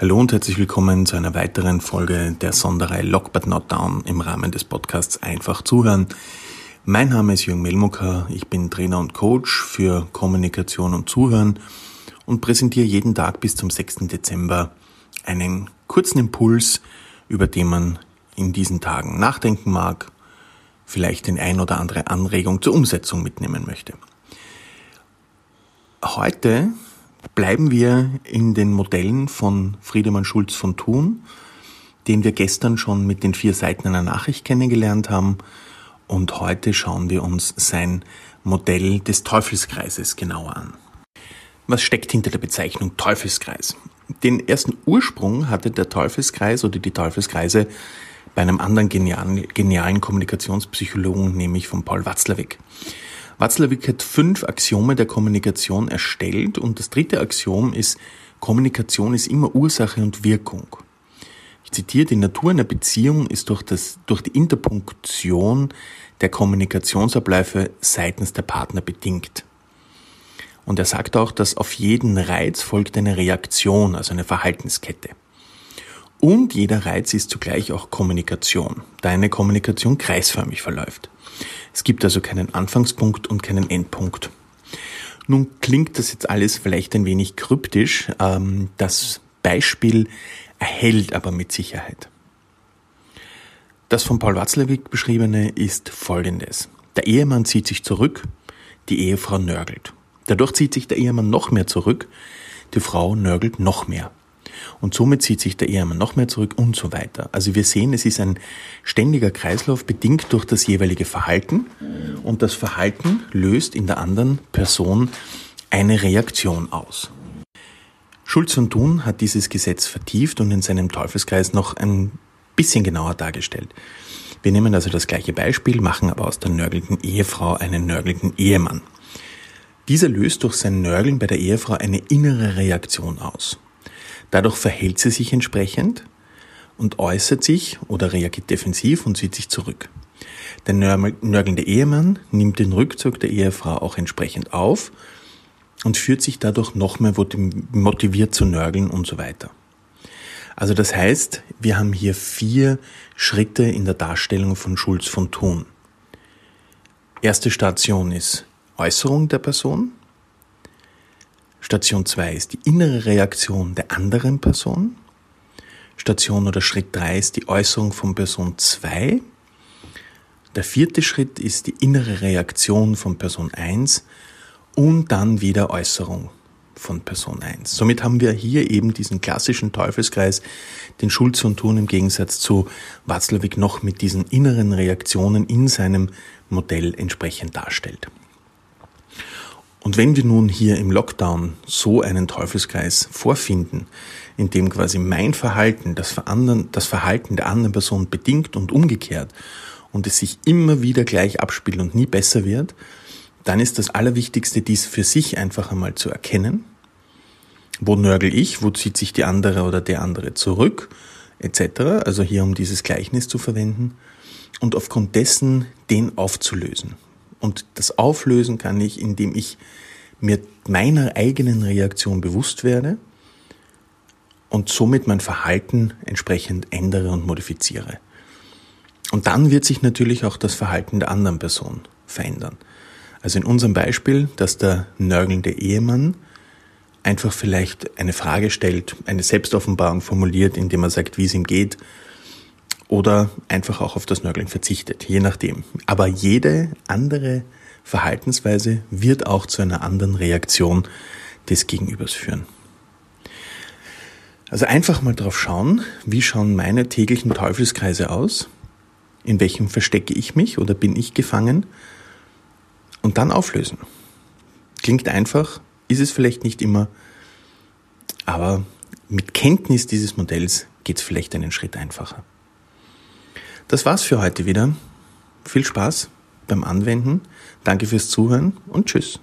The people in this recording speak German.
Hallo und herzlich willkommen zu einer weiteren Folge der Sonderei Lock But Not Down im Rahmen des Podcasts Einfach zuhören. Mein Name ist Jürgen Melmucker, ich bin Trainer und Coach für Kommunikation und Zuhören und präsentiere jeden Tag bis zum 6. Dezember einen kurzen Impuls, über den man in diesen Tagen nachdenken mag, vielleicht den ein oder andere Anregung zur Umsetzung mitnehmen möchte. Heute bleiben wir in den Modellen von Friedemann Schulz von Thun, den wir gestern schon mit den vier Seiten einer Nachricht kennengelernt haben. Und heute schauen wir uns sein Modell des Teufelskreises genauer an. Was steckt hinter der Bezeichnung Teufelskreis? Den ersten Ursprung hatte der Teufelskreis oder die Teufelskreise bei einem anderen genialen, genialen Kommunikationspsychologen, nämlich von Paul Watzlawick. Watzlawick hat fünf Axiome der Kommunikation erstellt und das dritte Axiom ist, Kommunikation ist immer Ursache und Wirkung. Ich zitiere, die Natur einer Beziehung ist durch, das, durch die Interpunktion der Kommunikationsabläufe seitens der Partner bedingt. Und er sagt auch, dass auf jeden Reiz folgt eine Reaktion, also eine Verhaltenskette. Und jeder Reiz ist zugleich auch Kommunikation, da eine Kommunikation kreisförmig verläuft. Es gibt also keinen Anfangspunkt und keinen Endpunkt. Nun klingt das jetzt alles vielleicht ein wenig kryptisch. Ähm, das Beispiel erhält aber mit Sicherheit. Das von Paul Watzlawick beschriebene ist folgendes. Der Ehemann zieht sich zurück, die Ehefrau nörgelt. Dadurch zieht sich der Ehemann noch mehr zurück, die Frau nörgelt noch mehr. Und somit zieht sich der Ehemann noch mehr zurück und so weiter. Also wir sehen, es ist ein ständiger Kreislauf bedingt durch das jeweilige Verhalten und das Verhalten löst in der anderen Person eine Reaktion aus. Schulz und Thun hat dieses Gesetz vertieft und in seinem Teufelskreis noch ein bisschen genauer dargestellt. Wir nehmen also das gleiche Beispiel, machen aber aus der nörgelnden Ehefrau einen nörgelnden Ehemann. Dieser löst durch sein Nörgeln bei der Ehefrau eine innere Reaktion aus. Dadurch verhält sie sich entsprechend und äußert sich oder reagiert defensiv und zieht sich zurück. Der nörgelnde Ehemann nimmt den Rückzug der Ehefrau auch entsprechend auf und führt sich dadurch noch mehr motiviert zu nörgeln und so weiter. Also das heißt, wir haben hier vier Schritte in der Darstellung von Schulz von Thun. Erste Station ist Äußerung der Person. Station 2 ist die innere Reaktion der anderen Person. Station oder Schritt 3 ist die Äußerung von Person 2. Der vierte Schritt ist die innere Reaktion von Person 1 und dann wieder Äußerung von Person 1. Somit haben wir hier eben diesen klassischen Teufelskreis, den Schulz und Thun im Gegensatz zu Watzlawick noch mit diesen inneren Reaktionen in seinem Modell entsprechend darstellt. Und wenn wir nun hier im Lockdown so einen Teufelskreis vorfinden, in dem quasi mein Verhalten das, Verhalten der anderen Person bedingt und umgekehrt und es sich immer wieder gleich abspielt und nie besser wird, dann ist das Allerwichtigste, dies für sich einfach einmal zu erkennen. Wo nörgel ich, wo zieht sich die andere oder der andere zurück, etc. Also hier um dieses Gleichnis zu verwenden und aufgrund dessen den aufzulösen. Und das auflösen kann ich, indem ich mir meiner eigenen Reaktion bewusst werde und somit mein Verhalten entsprechend ändere und modifiziere. Und dann wird sich natürlich auch das Verhalten der anderen Person verändern. Also in unserem Beispiel, dass der nörgelnde Ehemann einfach vielleicht eine Frage stellt, eine Selbstoffenbarung formuliert, indem er sagt, wie es ihm geht, oder einfach auch auf das Nörgeln verzichtet, je nachdem. Aber jede andere Verhaltensweise wird auch zu einer anderen Reaktion des Gegenübers führen. Also einfach mal drauf schauen, wie schauen meine täglichen Teufelskreise aus, in welchem verstecke ich mich oder bin ich gefangen und dann auflösen. Klingt einfach, ist es vielleicht nicht immer, aber mit Kenntnis dieses Modells geht es vielleicht einen Schritt einfacher. Das war's für heute wieder. Viel Spaß beim Anwenden. Danke fürs Zuhören und tschüss.